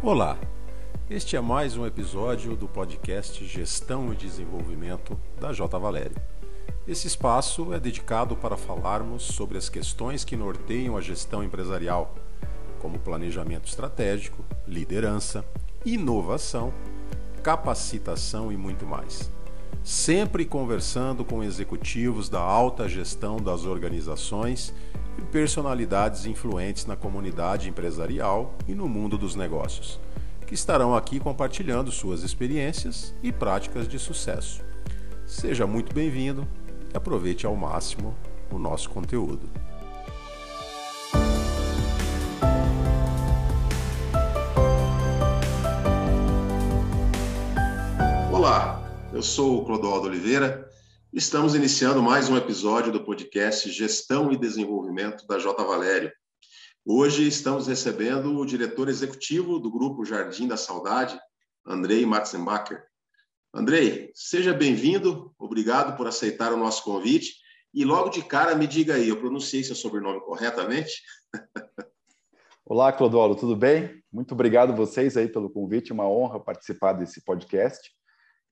Olá, este é mais um episódio do podcast Gestão e Desenvolvimento da J. Valério. Esse espaço é dedicado para falarmos sobre as questões que norteiam a gestão empresarial, como planejamento estratégico, liderança, inovação, capacitação e muito mais. Sempre conversando com executivos da alta gestão das organizações e personalidades influentes na comunidade empresarial e no mundo dos negócios, que estarão aqui compartilhando suas experiências e práticas de sucesso. Seja muito bem-vindo e aproveite ao máximo o nosso conteúdo. Olá, eu sou o Clodoaldo Oliveira Estamos iniciando mais um episódio do podcast Gestão e Desenvolvimento da J. Valério. Hoje estamos recebendo o diretor executivo do Grupo Jardim da Saudade, Andrei Matzenbacher. Andrei, seja bem-vindo, obrigado por aceitar o nosso convite. E logo de cara, me diga aí, eu pronunciei seu sobrenome corretamente? Olá, Clodoaldo, tudo bem? Muito obrigado vocês aí pelo convite, uma honra participar desse podcast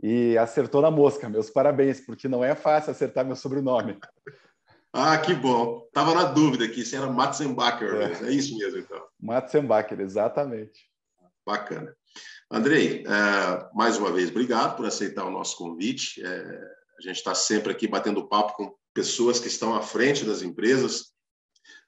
e acertou na mosca. Meus parabéns, porque não é fácil acertar meu sobrenome. Ah, que bom. Tava na dúvida aqui se era Matzenbacher. É, é isso mesmo, então. Matzenbacher, exatamente. Bacana. Andrei, é, mais uma vez, obrigado por aceitar o nosso convite. É, a gente está sempre aqui batendo papo com pessoas que estão à frente das empresas,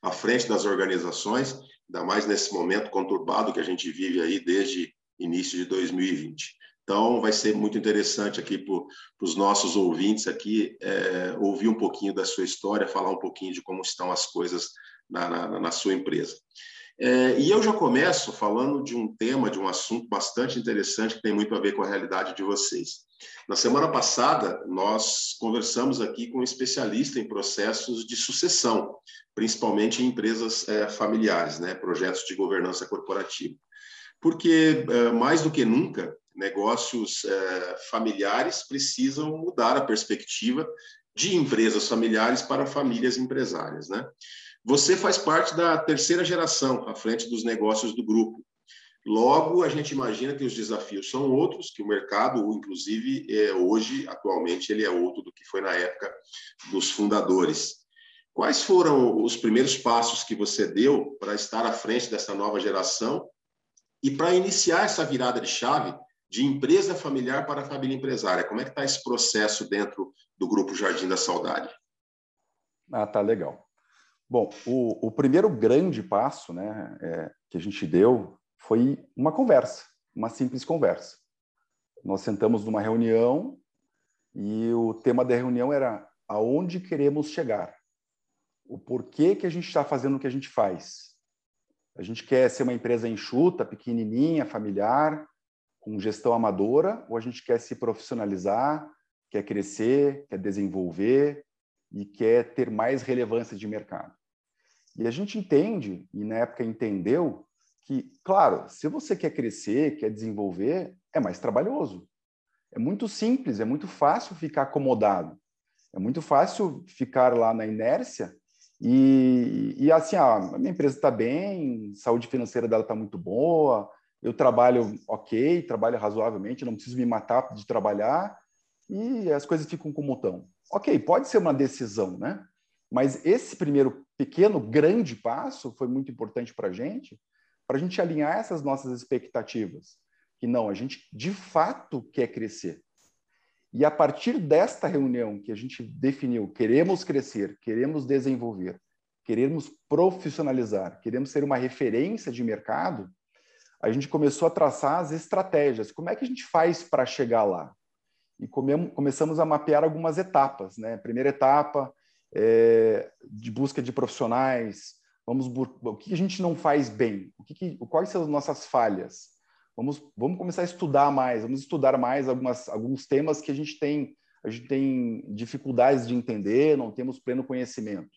à frente das organizações, ainda mais nesse momento conturbado que a gente vive aí desde início de 2020. Então, vai ser muito interessante aqui para os nossos ouvintes aqui é, ouvir um pouquinho da sua história, falar um pouquinho de como estão as coisas na, na, na sua empresa. É, e eu já começo falando de um tema, de um assunto bastante interessante que tem muito a ver com a realidade de vocês. Na semana passada, nós conversamos aqui com um especialista em processos de sucessão, principalmente em empresas é, familiares, né, projetos de governança corporativa. Porque, é, mais do que nunca, negócios é, familiares precisam mudar a perspectiva de empresas familiares para famílias empresárias, né? Você faz parte da terceira geração à frente dos negócios do grupo. Logo, a gente imagina que os desafios são outros, que o mercado, inclusive, é, hoje, atualmente, ele é outro do que foi na época dos fundadores. Quais foram os primeiros passos que você deu para estar à frente dessa nova geração e para iniciar essa virada de chave de empresa familiar para a família empresária. Como é que está esse processo dentro do Grupo Jardim da Saudade? Ah, tá legal. Bom, o, o primeiro grande passo né, é, que a gente deu foi uma conversa, uma simples conversa. Nós sentamos numa reunião e o tema da reunião era aonde queremos chegar, o porquê que a gente está fazendo o que a gente faz. A gente quer ser uma empresa enxuta, pequenininha, familiar, com gestão amadora ou a gente quer se profissionalizar, quer crescer, quer desenvolver e quer ter mais relevância de mercado. E a gente entende, e na época entendeu, que, claro, se você quer crescer, quer desenvolver, é mais trabalhoso. É muito simples, é muito fácil ficar acomodado. É muito fácil ficar lá na inércia e, e assim, ah, a minha empresa está bem, saúde financeira dela está muito boa, eu trabalho ok, trabalho razoavelmente, não preciso me matar de trabalhar e as coisas ficam como estão. Ok, pode ser uma decisão, né? Mas esse primeiro pequeno, grande passo foi muito importante para a gente, para a gente alinhar essas nossas expectativas. Que não, a gente de fato quer crescer. E a partir desta reunião que a gente definiu, queremos crescer, queremos desenvolver, queremos profissionalizar, queremos ser uma referência de mercado, a gente começou a traçar as estratégias. Como é que a gente faz para chegar lá? E come começamos a mapear algumas etapas. Né? Primeira etapa é, de busca de profissionais. Vamos o que a gente não faz bem? O que, que quais são as nossas falhas? Vamos, vamos começar a estudar mais. Vamos estudar mais algumas, alguns temas que a gente tem a gente tem dificuldades de entender, não temos pleno conhecimento.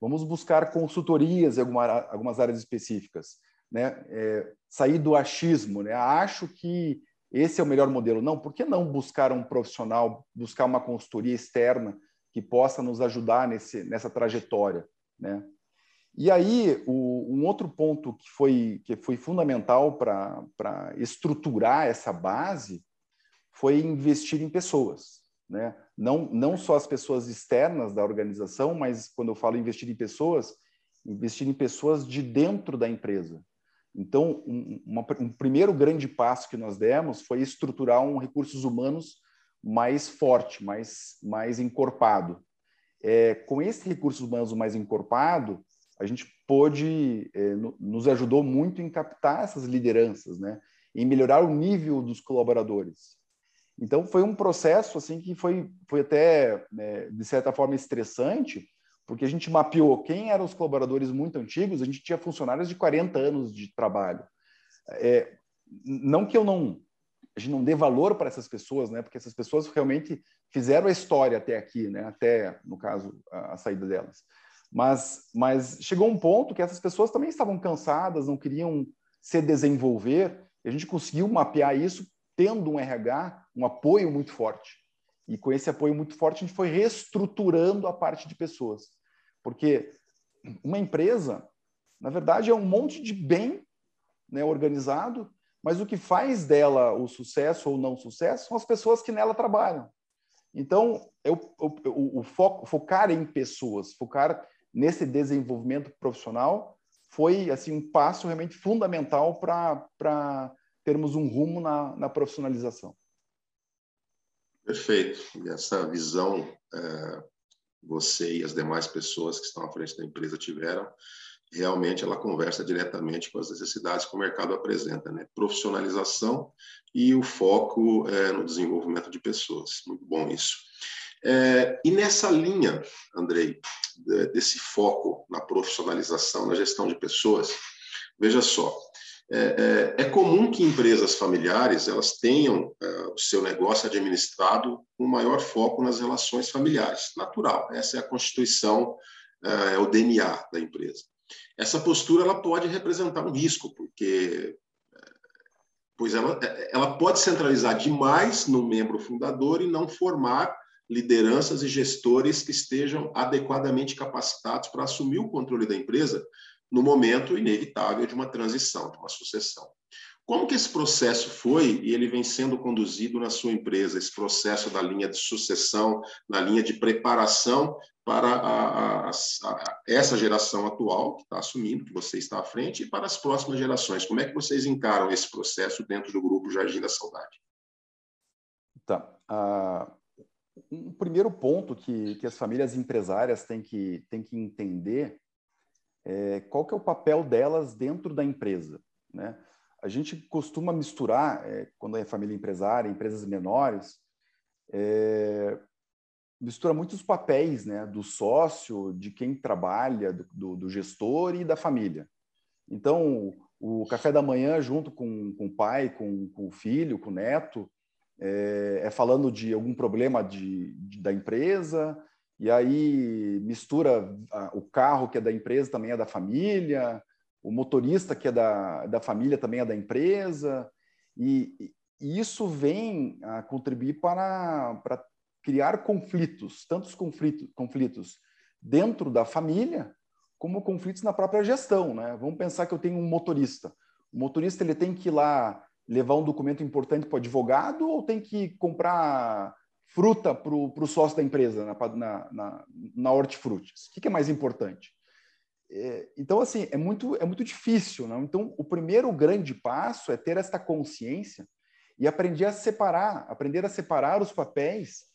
Vamos buscar consultorias em alguma, algumas áreas específicas né, é, sair do achismo, né? Acho que esse é o melhor modelo. Não, por que não buscar um profissional, buscar uma consultoria externa que possa nos ajudar nesse, nessa trajetória, né? E aí, o, um outro ponto que foi, que foi fundamental para estruturar essa base foi investir em pessoas. Né? Não, não só as pessoas externas da organização, mas quando eu falo investir em pessoas, investir em pessoas de dentro da empresa. Então, um, uma, um primeiro grande passo que nós demos foi estruturar um recursos humanos mais forte, mais, mais encorpado. É, com esse recursos humanos mais encorpado, a gente pôde, é, nos ajudou muito em captar essas lideranças, né? em melhorar o nível dos colaboradores. Então, foi um processo assim que foi, foi até, né, de certa forma, estressante, porque a gente mapeou quem eram os colaboradores muito antigos, a gente tinha funcionários de 40 anos de trabalho. É, não que eu não a gente não dê valor para essas pessoas, né? Porque essas pessoas realmente fizeram a história até aqui, né? Até no caso a, a saída delas. Mas, mas chegou um ponto que essas pessoas também estavam cansadas, não queriam se desenvolver. E a gente conseguiu mapear isso tendo um RH, um apoio muito forte. E com esse apoio muito forte, a gente foi reestruturando a parte de pessoas. Porque uma empresa, na verdade, é um monte de bem né, organizado, mas o que faz dela o sucesso ou não sucesso são as pessoas que nela trabalham. Então, eu, eu, o, o foco, focar em pessoas, focar nesse desenvolvimento profissional foi assim um passo realmente fundamental para termos um rumo na, na, profissionalização. Perfeito. E essa visão é, você e as demais pessoas que estão à frente da empresa tiveram, realmente ela conversa diretamente com as necessidades que o mercado apresenta, né? Profissionalização e o foco é, no desenvolvimento de pessoas. Muito bom isso. É, e nessa linha, Andrei, desse foco na profissionalização, na gestão de pessoas, veja só, é, é, é comum que empresas familiares elas tenham é, o seu negócio administrado com maior foco nas relações familiares. Natural, essa é a constituição, é, é o DNA da empresa. Essa postura ela pode representar um risco, porque pois ela, ela pode centralizar demais no membro fundador e não formar lideranças e gestores que estejam adequadamente capacitados para assumir o controle da empresa no momento inevitável de uma transição, de uma sucessão. Como que esse processo foi e ele vem sendo conduzido na sua empresa, esse processo da linha de sucessão, na linha de preparação para a, a, a, essa geração atual que está assumindo, que você está à frente, e para as próximas gerações? Como é que vocês encaram esse processo dentro do grupo Jardim da Saudade? Tá. Uh, um primeiro ponto que, que as famílias empresárias têm que, têm que entender é qual que é o papel delas dentro da empresa. Né? A gente costuma misturar, é, quando é família empresária, empresas menores, é, mistura muitos papéis né, do sócio, de quem trabalha, do, do, gestor e da família. Então, o café da manhã junto com, com o pai, com, com o filho, com o neto, é, é falando de algum problema de, de, da empresa, e aí mistura o carro que é da empresa também é da família, o motorista que é da, da família também é da empresa, e, e isso vem a contribuir para, para criar conflitos, tantos conflitos, conflitos dentro da família, como conflitos na própria gestão. Né? Vamos pensar que eu tenho um motorista. O motorista ele tem que ir lá levar um documento importante para o advogado ou tem que comprar fruta para o sócio da empresa na, na, na, na hortifrutis? O que, que é mais importante? É, então, assim, é muito, é muito difícil. Não? Então, o primeiro grande passo é ter esta consciência e aprender a separar, aprender a separar os papéis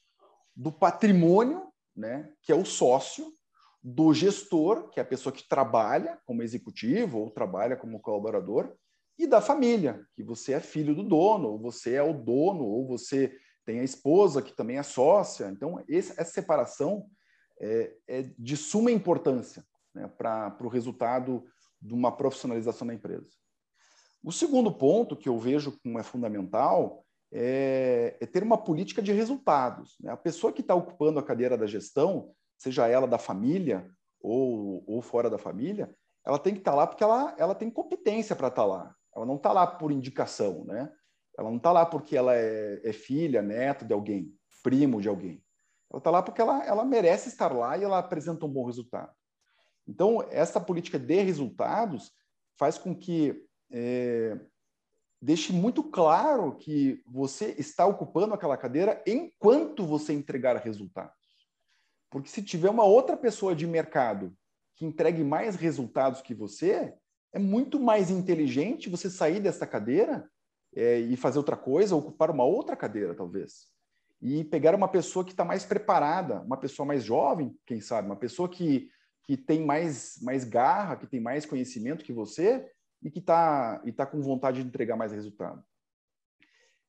do patrimônio, né, que é o sócio, do gestor, que é a pessoa que trabalha como executivo ou trabalha como colaborador, e da família, que você é filho do dono, ou você é o dono, ou você tem a esposa que também é sócia. Então, essa separação é, é, de suma importância né, para o resultado de uma profissionalização da empresa. O segundo ponto que eu vejo como é fundamental é, é ter uma política de resultados. Né? A pessoa que está ocupando a cadeira da gestão, seja ela da família ou, ou fora da família, ela tem que estar tá lá porque ela, ela tem competência para estar tá lá. Ela não está lá por indicação, né? Ela não está lá porque ela é, é, filha, neta de alguém, primo de alguém. Ela está lá porque ela, ela merece estar lá e ela apresenta um bom resultado. Então, essa política de resultados faz com que é, deixe muito claro que você está ocupando aquela cadeira enquanto você entregar resultados. Porque se tiver uma outra pessoa de mercado que entregue mais resultados que você, é muito mais inteligente você sair dessa cadeira é, e fazer outra coisa, ocupar uma outra cadeira, talvez. E pegar uma pessoa que está mais preparada, uma pessoa mais jovem, quem sabe, uma pessoa que, que tem mais, mais garra, que tem mais conhecimento que você e que está e tá com vontade de entregar mais resultado.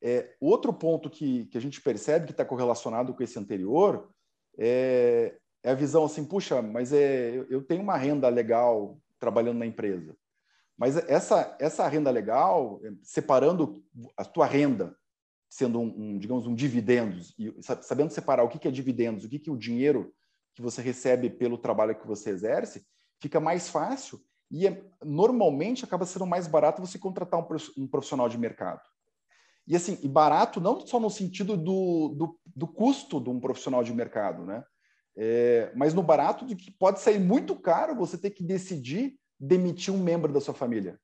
É, outro ponto que, que a gente percebe que está correlacionado com esse anterior é, é, a visão assim, puxa, mas é, eu tenho uma renda legal trabalhando na empresa. Mas essa, essa renda legal, separando a tua renda, sendo um, um digamos, um dividendos, e sabendo separar o que, é dividendos, o que, que é o dinheiro que você recebe pelo trabalho que você exerce, fica mais fácil e é, normalmente acaba sendo mais barato você contratar um, profissional de mercado. E assim, e barato não só no sentido do, do, do custo de um profissional de mercado, né? É, mas no barato de que pode sair muito caro você ter que decidir demitir um membro da sua família.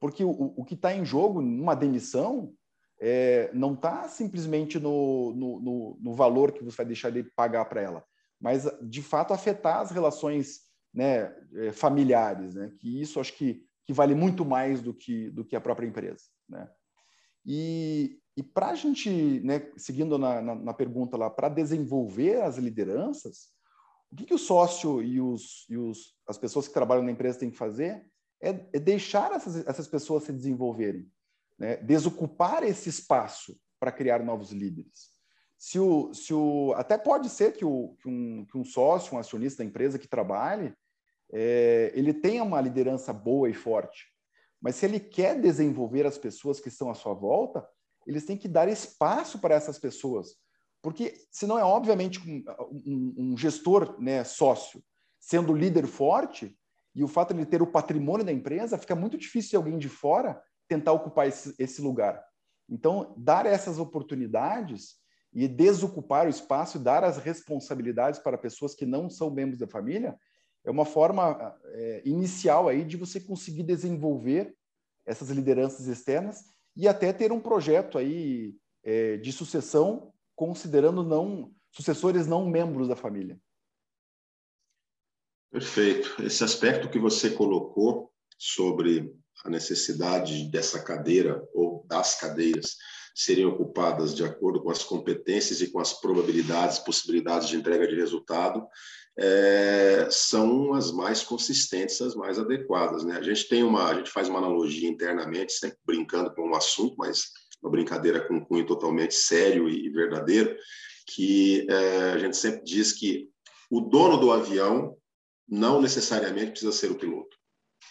Porque o, o que está em jogo numa demissão é, não está simplesmente no, no, no, no, valor que você vai deixar de pagar para ela, mas de fato afetar as relações né, é, familiares, né? que isso acho que, que vale muito mais do que, do que a própria empresa. Né? E, e para a gente, né, seguindo na, na, na pergunta lá, para desenvolver as lideranças, o que, que o sócio e, os, e os, as pessoas que trabalham na empresa têm que fazer é, é deixar essas, essas pessoas se desenvolverem, né? desocupar esse espaço para criar novos líderes. Se o, se o, até pode ser que, o, que, um, que um sócio, um acionista da empresa que trabalhe, é, ele tenha uma liderança boa e forte, mas se ele quer desenvolver as pessoas que estão à sua volta, eles têm que dar espaço para essas pessoas, porque, senão, é obviamente um, um, um gestor né, sócio sendo líder forte, e o fato de ele ter o patrimônio da empresa, fica muito difícil alguém de fora tentar ocupar esse, esse lugar. Então, dar essas oportunidades e desocupar o espaço, dar as responsabilidades para pessoas que não são membros da família, é uma forma é, inicial aí de você conseguir desenvolver essas lideranças externas e até ter um projeto aí é, de sucessão considerando não sucessores não membros da família. Perfeito. Esse aspecto que você colocou sobre a necessidade dessa cadeira ou das cadeiras serem ocupadas de acordo com as competências e com as probabilidades, possibilidades de entrega de resultado, é, são as mais consistentes, as mais adequadas. Né? A gente tem uma, a gente faz uma analogia internamente, sempre brincando com um assunto, mas uma brincadeira com cunho totalmente sério e verdadeiro, que é, a gente sempre diz que o dono do avião não necessariamente precisa ser o piloto.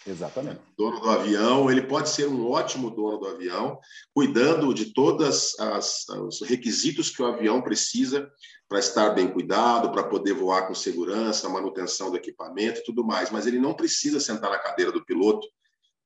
Exatamente. O dono do avião, ele pode ser um ótimo dono do avião, cuidando de todos os requisitos que o avião precisa para estar bem cuidado, para poder voar com segurança, manutenção do equipamento e tudo mais, mas ele não precisa sentar na cadeira do piloto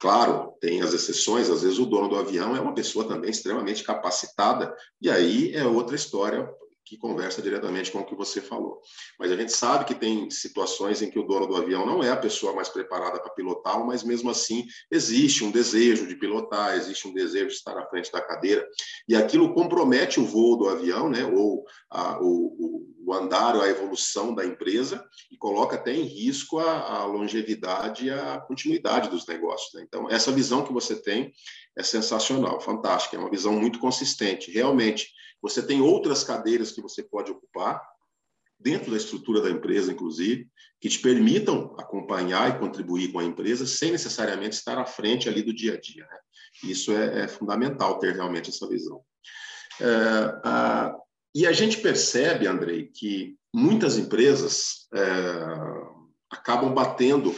Claro, tem as exceções, às vezes o dono do avião é uma pessoa também extremamente capacitada, e aí é outra história que conversa diretamente com o que você falou. Mas a gente sabe que tem situações em que o dono do avião não é a pessoa mais preparada para pilotar, mas mesmo assim existe um desejo de pilotar, existe um desejo de estar à frente da cadeira, e aquilo compromete o voo do avião, né, ou a, o, o andar, a evolução da empresa, e coloca até em risco a, a longevidade e a continuidade dos negócios. Né? Então, essa visão que você tem é sensacional, fantástica, é uma visão muito consistente. Realmente, você tem outras cadeiras que você pode ocupar, dentro da estrutura da empresa, inclusive, que te permitam acompanhar e contribuir com a empresa sem necessariamente estar à frente ali do dia a dia. Né? Isso é, é, fundamental ter realmente essa visão. É, a, e a gente percebe, Andrei, que muitas empresas é, acabam batendo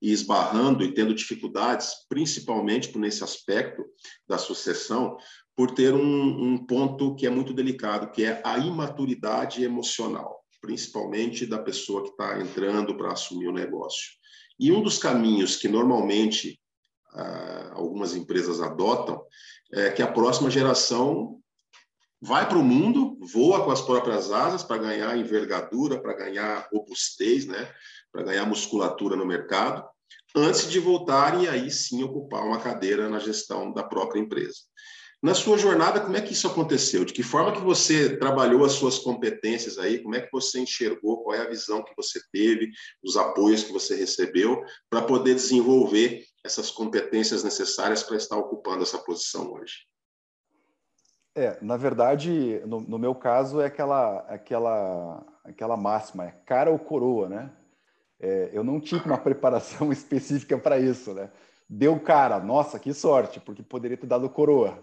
e esbarrando e tendo dificuldades, principalmente nesse aspecto da sucessão, por ter um, um ponto que é muito delicado, que é a imaturidade emocional, principalmente da pessoa que está entrando para assumir o negócio. E um dos caminhos que normalmente ah, algumas empresas adotam é que a próxima geração vai para o mundo, voa com as próprias asas para ganhar envergadura, para ganhar robustez, né? para ganhar musculatura no mercado, antes de voltar e aí sim ocupar uma cadeira na gestão da própria empresa. Na sua jornada, como é que isso aconteceu? De que forma que você trabalhou as suas competências aí? Como é que você enxergou? Qual é a visão que você teve, os apoios que você recebeu para poder desenvolver essas competências necessárias para estar ocupando essa posição hoje? É, na verdade, no, no meu caso é aquela, aquela, aquela máxima, é cara ou coroa, né? É, eu não tive uma preparação específica para isso, né? Deu cara, nossa, que sorte, porque poderia ter dado coroa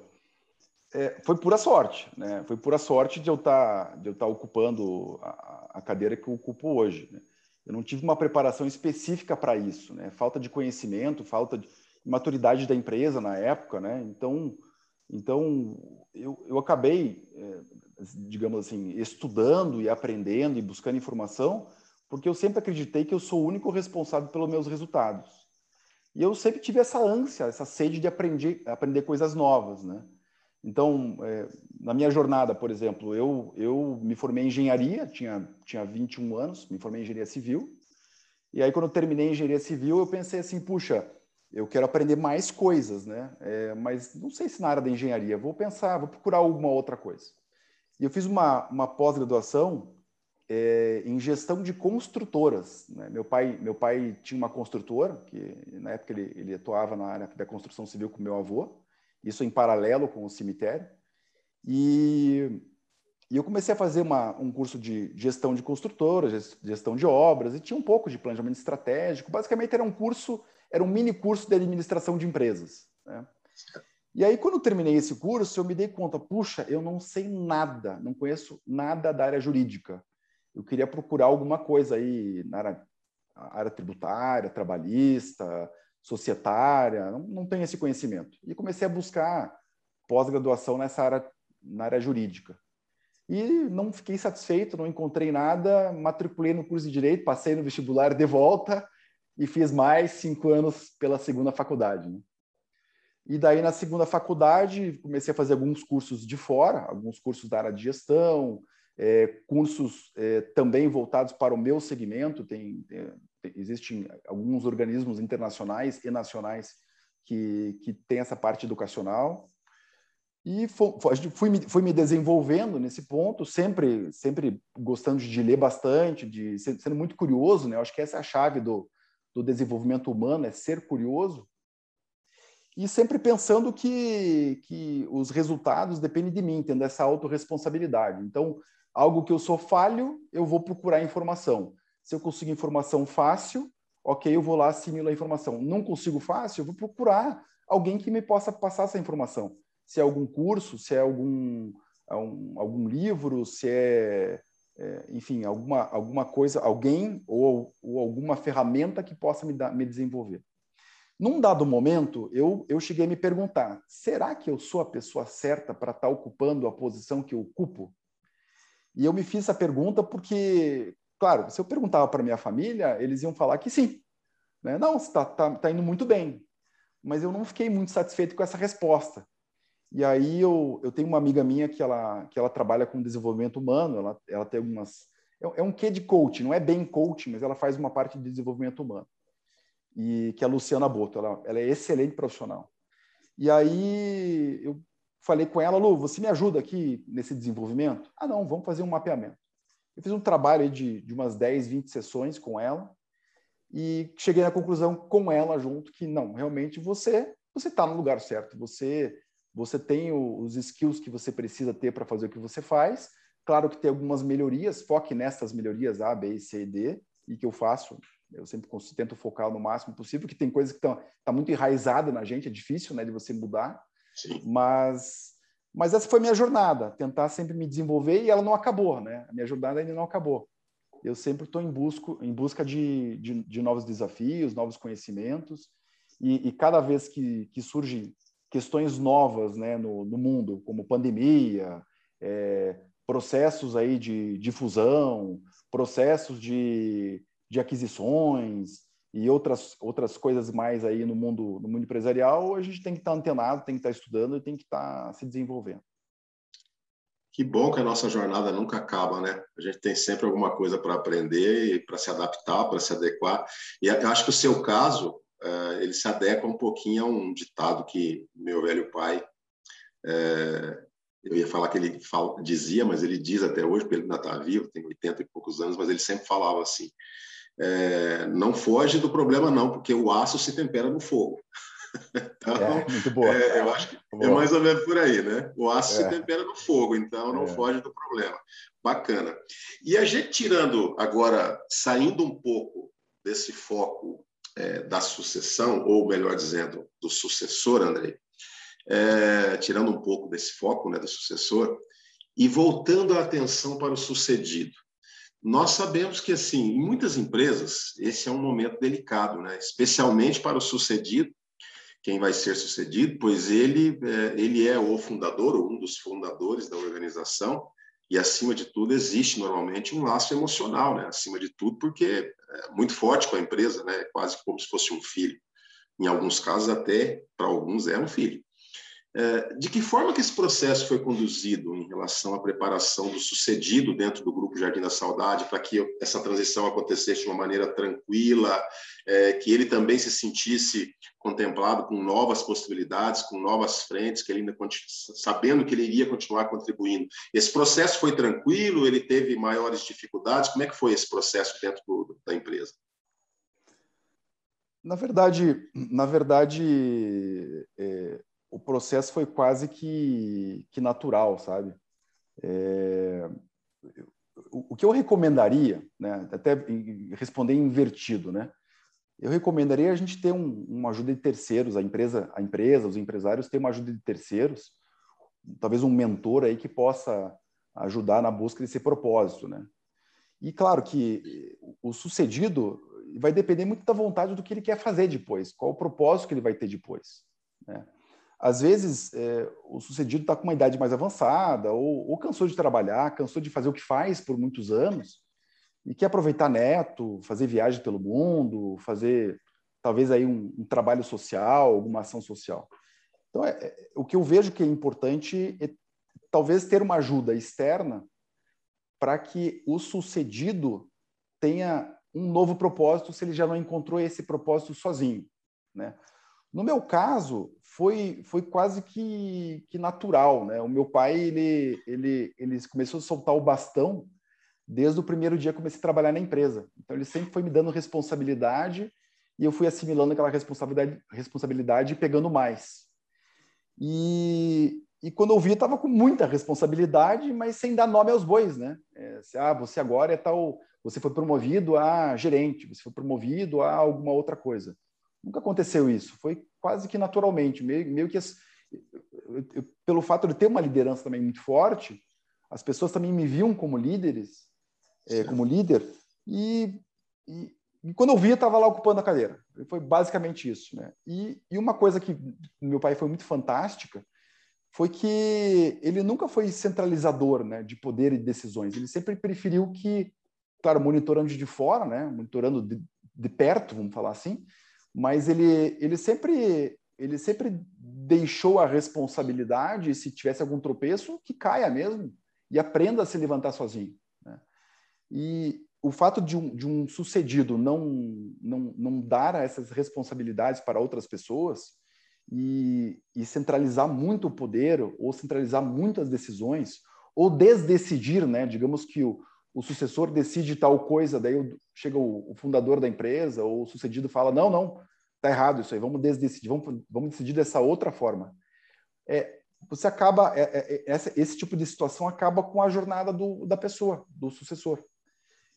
é, foi pura sorte, né? Foi pura sorte de eu estar tá, de eu tá ocupando a, a, cadeira que eu ocupo hoje. Né? Eu não tive uma preparação específica para isso, né? Falta de conhecimento, falta de maturidade da empresa na época, né? Então, então eu, eu acabei, é, digamos assim, estudando e aprendendo e buscando informação, porque eu sempre acreditei que eu sou o único responsável pelos meus resultados. E eu sempre tive essa ânsia, essa sede de aprender, aprender coisas novas, né? Então, é, na minha jornada, por exemplo, eu, eu me formei em engenharia, tinha, tinha 21 anos, me formei em engenharia civil. E aí, quando eu terminei engenharia civil, eu pensei assim, puxa, eu quero aprender mais coisas, né? É, mas não sei se na área da engenharia, vou pensar, vou procurar alguma outra coisa. E eu fiz uma, uma pós-graduação é, em gestão de construtoras. Né? Meu, pai, meu pai tinha uma construtora, que na época ele, ele atuava na área da construção civil com meu avô isso em paralelo com o cemitério. E, e eu comecei a fazer uma, um curso de gestão de construtoras, gestão de obras, e tinha um pouco de planejamento estratégico. Basicamente, era um curso, era um mini curso de administração de empresas. Né? E aí, quando eu terminei esse curso, eu me dei conta, puxa, eu não sei nada, não conheço nada da área jurídica. Eu queria procurar alguma coisa aí na área, área tributária, trabalhista, societária, não, não tenho esse conhecimento. E comecei a buscar pós-graduação nessa área, na área jurídica. E não fiquei satisfeito, não encontrei nada, matriculei no curso de Direito, passei no vestibular de volta e fiz mais cinco anos pela segunda faculdade. Né? E daí, na segunda faculdade, comecei a fazer alguns cursos de fora, alguns cursos da área de gestão, é, cursos é, também voltados para o meu segmento. Tem, tem, existem alguns organismos internacionais e nacionais que, que têm essa parte educacional. E fui, fui, fui me desenvolvendo nesse ponto, sempre, sempre gostando de ler bastante, de sendo muito curioso, né? Eu acho que essa é a chave do, do desenvolvimento humano, é ser curioso. E sempre pensando que, que os resultados dependem de mim, tendo essa autorresponsabilidade. Então, algo que eu sou falho, eu vou procurar informação. Se eu consigo informação fácil, ok, eu vou lá assimilo a informação. Não consigo fácil, eu vou procurar alguém que me possa passar essa informação. Se é algum curso, se é algum, algum, algum livro, se é, é, enfim, alguma, alguma coisa, alguém ou, ou alguma ferramenta que possa me, dar, me desenvolver. Num dado momento, eu, eu cheguei a me perguntar: será que eu sou a pessoa certa para estar ocupando a posição que eu ocupo? E eu me fiz essa pergunta porque, claro, se eu perguntava para minha família, eles iam falar que sim. Né? Não, está tá, tá indo muito bem. Mas eu não fiquei muito satisfeito com essa resposta. E aí eu, eu tenho uma amiga minha que ela, que ela trabalha com desenvolvimento humano, ela, ela tem algumas... É, é um quê de coaching, não é bem coaching, mas ela faz uma parte de desenvolvimento humano. E que é a Luciana Boto, ela, ela é excelente profissional. E aí eu falei com ela, Lu, você me ajuda aqui nesse desenvolvimento? Ah, não, vamos fazer um mapeamento. Eu fiz um trabalho de, de umas 10, 20 sessões com ela e cheguei na conclusão com ela junto que não, realmente você você está no lugar certo, você você tem os skills que você precisa ter para fazer o que você faz. Claro que tem algumas melhorias, foque nessas melhorias A, B, C e D, e que eu faço. Eu sempre tento focar no máximo possível, que tem coisas que estão tá muito enraizada na gente, é difícil né, de você mudar. Sim. Mas, mas essa foi minha jornada, tentar sempre me desenvolver e ela não acabou, né? A minha jornada ainda não acabou. Eu sempre estou em busca, em busca de, de, de, novos desafios, novos conhecimentos e, e cada vez que, que surgem questões novas né, no, no mundo, como pandemia, é, processos aí de difusão, processos de, de aquisições, e outras, outras coisas mais aí no mundo, no mundo empresarial, a gente tem que estar antenado, tem que estar estudando e tem que estar se desenvolvendo. Que bom que a nossa jornada nunca acaba, né? A gente tem sempre alguma coisa para aprender e para se adaptar, para se adequar. E eu acho que o seu caso, é, ele se adequa um pouquinho a um ditado que meu velho pai, é, eu ia falar que ele fala, dizia, mas ele diz até hoje, porque ele ainda está vivo, tem 80 e poucos anos, mas ele sempre falava assim: é, não foge do problema, não, porque o aço se tempera no fogo. Então, é, muito boa. É, eu acho que boa. é mais ou menos por aí, né? O aço é. se tempera no fogo, então não é. foge do problema. Bacana. E a gente tirando agora, saindo um pouco desse foco é, da sucessão, ou melhor dizendo, do sucessor, Andrei, é, tirando um pouco desse foco né, do sucessor, e voltando a atenção para o sucedido. Nós sabemos que, assim, em muitas empresas, esse é um momento delicado, né? especialmente para o sucedido, quem vai ser sucedido, pois ele, é, ele é o fundador, ou um dos fundadores da organização, e acima de tudo existe normalmente um laço emocional, né? Acima de tudo, porque é muito forte com a empresa, né? Quase como se fosse um filho. Em alguns casos até para alguns é um filho. É, de que forma que esse processo foi conduzido em relação à preparação do sucedido dentro do Grupo Jardim da Saudade, para que essa transição acontecesse de uma maneira tranquila, é, que ele também se sentisse contemplado com novas possibilidades, com novas frentes, que ele ainda sabendo que ele iria continuar contribuindo. Esse processo foi tranquilo? Ele teve maiores dificuldades? Como é que foi esse processo dentro do, da empresa? Na verdade, na verdade, é o processo foi quase que, que natural, sabe? É, o, o, que eu recomendaria, né, até responder invertido, né? Eu recomendaria a gente ter um, uma ajuda de terceiros, a empresa, a empresa, os empresários ter uma ajuda de terceiros, talvez um mentor aí que possa ajudar na busca desse propósito, né? E claro que o sucedido vai depender muito da vontade do que ele quer fazer depois, qual o propósito que ele vai ter depois, né? Às vezes é, o sucedido está com uma idade mais avançada, ou, ou, cansou de trabalhar, cansou de fazer o que faz por muitos anos, e quer aproveitar neto, fazer viagem pelo mundo, fazer talvez aí um, um trabalho social, alguma ação social. Então, é, é, o que eu vejo que é importante é talvez ter uma ajuda externa para que o sucedido tenha um novo propósito se ele já não encontrou esse propósito sozinho, né? No meu caso, foi, foi quase que, que natural, né? O meu pai, ele, ele, ele começou a soltar o bastão desde o primeiro dia que comecei a trabalhar na empresa. Então, ele sempre foi me dando responsabilidade e eu fui assimilando aquela responsabilidade, responsabilidade e pegando mais. E, e quando eu vi, estava com muita responsabilidade, mas sem dar nome aos bois, né? É, ah, você agora é tal, você foi promovido a gerente, você foi promovido a alguma outra coisa. Nunca aconteceu isso. Foi quase que naturalmente, meio, meio que as, eu, eu, pelo fato de ter uma liderança também muito forte, as pessoas também me viam como líderes, é, como líder, e, e, e, quando eu via, estava lá ocupando a cadeira. Foi basicamente isso. Né? E, e uma coisa que meu pai foi muito fantástica foi que ele nunca foi centralizador né, de poder e decisões. Ele sempre preferiu que, claro, monitorando de fora, né, monitorando de, de perto, vamos falar assim, mas ele, ele sempre ele sempre deixou a responsabilidade, se tivesse algum tropeço, que caia mesmo e aprenda a se levantar sozinho. Né? E o fato de um, de um sucedido não, não, não dar essas responsabilidades para outras pessoas e, e centralizar muito o poder ou centralizar muitas decisões ou desdecidir, né? digamos que o, o sucessor decide tal coisa, daí chega o, fundador da empresa ou o sucedido fala, não, não, tá errado isso aí, vamos decidir, vamos, vamos decidir dessa outra forma. É, você acaba, é, é, é, essa, esse tipo de situação acaba com a jornada do, da pessoa, do sucessor.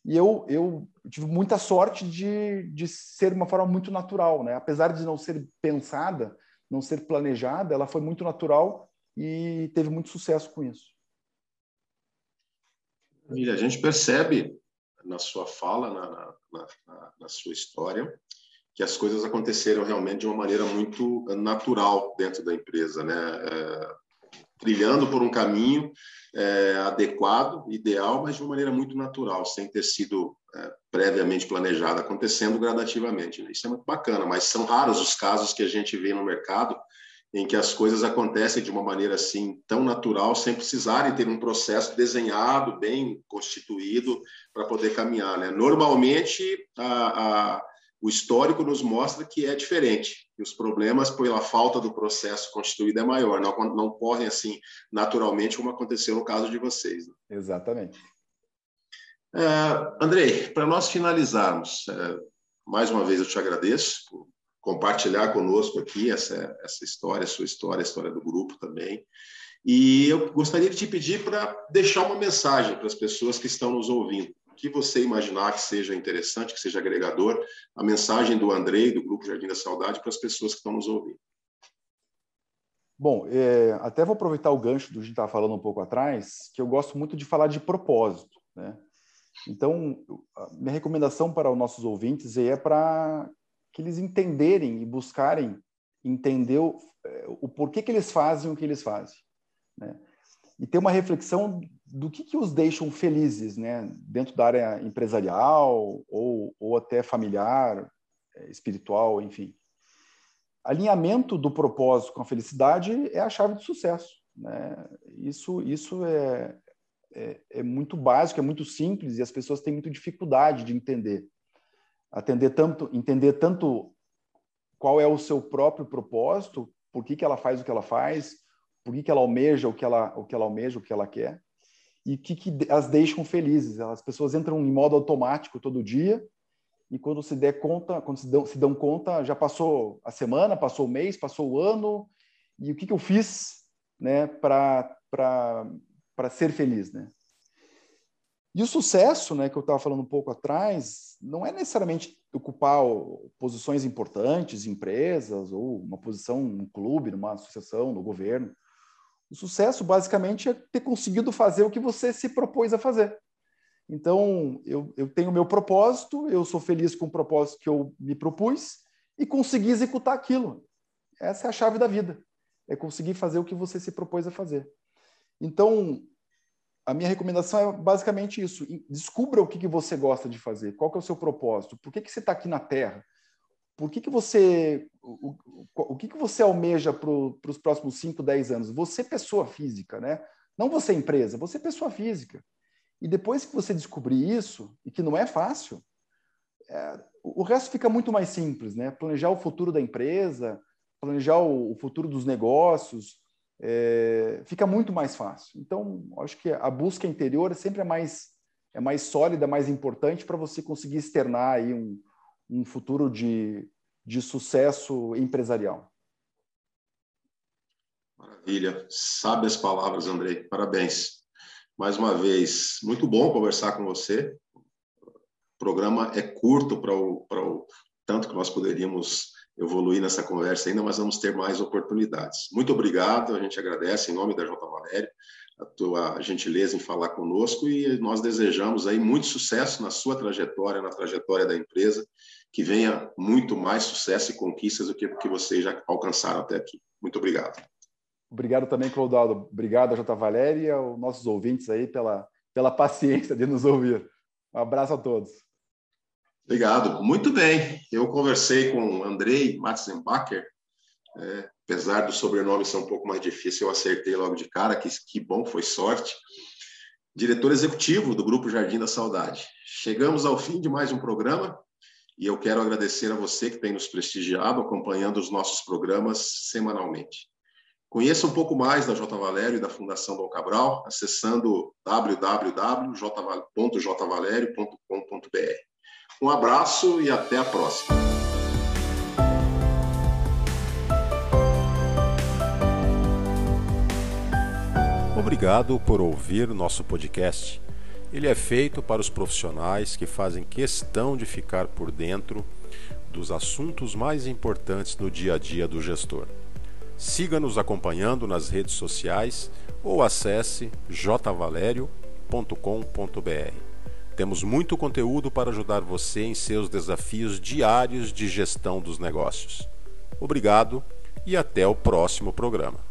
E eu, eu tive muita sorte de, de ser uma forma muito natural, né? Apesar de não ser pensada, não ser planejada, ela foi muito natural e teve muito sucesso com isso. E a gente percebe na sua fala, na, na, na, na, sua história, que as coisas aconteceram realmente de uma maneira muito natural dentro da empresa, né? É, trilhando por um caminho é, adequado, ideal, mas de uma maneira muito natural, sem ter sido é, previamente planejado, acontecendo gradativamente. Né? Isso é muito bacana, mas são raros os casos que a gente vê no mercado em que as coisas acontecem de uma maneira assim tão natural, sem precisarem ter um processo desenhado, bem constituído para poder caminhar. Né? Normalmente, a, a, o histórico nos mostra que é diferente, que os problemas pela falta do processo constituído é maior, não, não correm assim naturalmente como aconteceu no caso de vocês. Né? Exatamente. É, Andrei, para nós finalizarmos, é, mais uma vez eu te agradeço por compartilhar conosco aqui essa, essa história, sua história, a história do grupo também. E eu gostaria de te pedir para deixar uma mensagem para as pessoas que estão nos ouvindo. O que você imaginar que seja interessante, que seja agregador, a mensagem do Andrei, do Grupo Jardim da Saudade, para as pessoas que estão nos ouvindo. Bom, é, até vou aproveitar o gancho do que a gente estava falando um pouco atrás, que eu gosto muito de falar de propósito. Né? Então, minha recomendação para os nossos ouvintes é para que eles entenderem e buscarem entender o, é, o porquê que eles fazem o que eles fazem. Né? E ter uma reflexão do que, que os deixam felizes né? dentro da área empresarial ou, ou até familiar, é, espiritual, enfim. Alinhamento do propósito com a felicidade é a chave do sucesso. Né? Isso, isso é, é, é muito básico, é muito simples e as pessoas têm muita dificuldade de entender atender tanto, entender tanto qual é o seu próprio propósito, por que, que ela faz o que ela faz, por que, que ela almeja o que ela, o que ela almeja, o que ela quer, e o que, que as deixam felizes. As pessoas entram em modo automático todo dia, e quando se der conta, quando se dão, se dão conta, já passou a semana, passou o mês, passou o ano, e o que, que eu fiz né, para ser feliz, né? E o sucesso, né, que eu estava falando um pouco atrás, não é necessariamente ocupar posições importantes, empresas, ou uma posição num clube, numa associação, no governo. O sucesso, basicamente, é ter conseguido fazer o que você se propôs a fazer. Então, eu, eu tenho o meu propósito, eu sou feliz com o propósito que eu me propus e consegui executar aquilo. Essa é a chave da vida, é conseguir fazer o que você se propôs a fazer. Então, a minha recomendação é basicamente isso. Descubra o que, que você gosta de fazer, qual que é o seu propósito, por que, que você está aqui na Terra, por que, que você o, o, que, que você almeja para os próximos 5, 10 anos? Você, pessoa física, né? Não você, empresa, você, pessoa física. E depois que você descobrir isso, e que não é fácil, é, o resto fica muito mais simples, né? Planejar o futuro da empresa, planejar o, o futuro dos negócios, é, fica muito mais fácil. Então, acho que a busca interior sempre é mais, é mais sólida, mais importante para você conseguir externar aí um, um futuro de, de sucesso empresarial. Maravilha. Sabe as palavras, Andrei. Parabéns. Mais uma vez, muito bom conversar com você. O programa é curto para o, para o tanto que nós poderíamos evoluir nessa conversa ainda, mas vamos ter mais oportunidades. Muito obrigado, a gente agradece em nome da J. Valério a tua gentileza em falar conosco e nós desejamos aí muito sucesso na sua trajetória, na trajetória da empresa, que venha muito mais sucesso e conquistas do que, que vocês já alcançaram até aqui. Muito obrigado. Obrigado também, Clodoaldo. Obrigado, J. Valério, e aos nossos ouvintes aí pela, pela paciência de nos ouvir. Um abraço a todos. Obrigado. Muito bem. Eu conversei com Andrei Matzenbacher. É, apesar do sobrenome ser um pouco mais difícil, eu acertei logo de cara, que, que bom, foi sorte. Diretor executivo do Grupo Jardim da Saudade. Chegamos ao fim de mais um programa e eu quero agradecer a você que tem nos prestigiado, acompanhando os nossos programas semanalmente. Conheça um pouco mais da J. Valério e da Fundação Dom Cabral acessando www.jvalério.com.br. Um abraço e até a próxima. Obrigado por ouvir nosso podcast. Ele é feito para os profissionais que fazem questão de ficar por dentro dos assuntos mais importantes no dia a dia do gestor. Siga-nos acompanhando nas redes sociais ou acesse jvalerio.com.br. Temos muito conteúdo para ajudar você em seus desafios diários de gestão dos negócios. Obrigado e até o próximo programa.